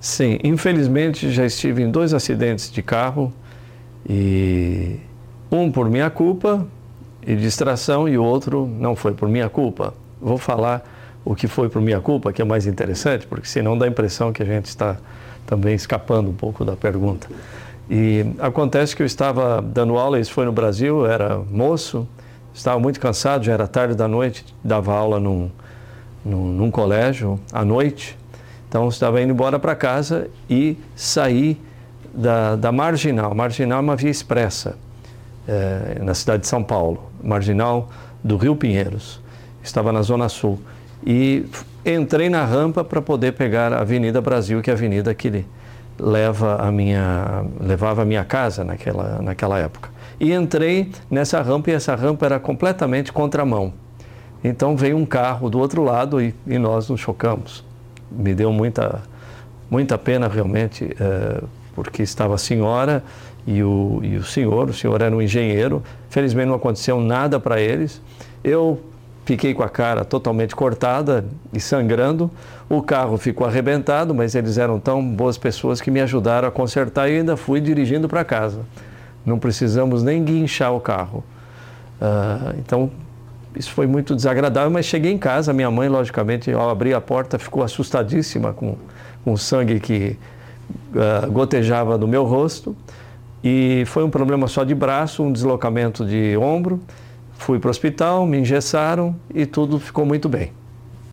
Sim, infelizmente já estive em dois acidentes de carro e um por minha culpa e distração e o outro não foi por minha culpa. Vou falar o que foi por minha culpa, que é mais interessante, porque senão dá a impressão que a gente está também escapando um pouco da pergunta. E acontece que eu estava dando aula, isso foi no Brasil, eu era moço, estava muito cansado, já era tarde da noite, dava aula num, num, num colégio à noite então, estava indo embora para casa e saí da, da Marginal. Marginal é uma via expressa é, na cidade de São Paulo, Marginal do Rio Pinheiros. Estava na Zona Sul. E entrei na rampa para poder pegar a Avenida Brasil, que é a avenida que leva a minha, levava a minha casa naquela, naquela época. E entrei nessa rampa e essa rampa era completamente contramão. Então veio um carro do outro lado e, e nós nos chocamos me deu muita, muita pena realmente, é, porque estava a senhora e o, e o senhor, o senhor era um engenheiro, felizmente não aconteceu nada para eles. Eu fiquei com a cara totalmente cortada e sangrando. O carro ficou arrebentado, mas eles eram tão boas pessoas que me ajudaram a consertar e ainda fui dirigindo para casa. Não precisamos nem guinchar o carro. Uh, então, isso foi muito desagradável, mas cheguei em casa, minha mãe, logicamente, ao abrir a porta, ficou assustadíssima com, com o sangue que uh, gotejava do meu rosto. E foi um problema só de braço, um deslocamento de ombro. Fui para o hospital, me engessaram e tudo ficou muito bem.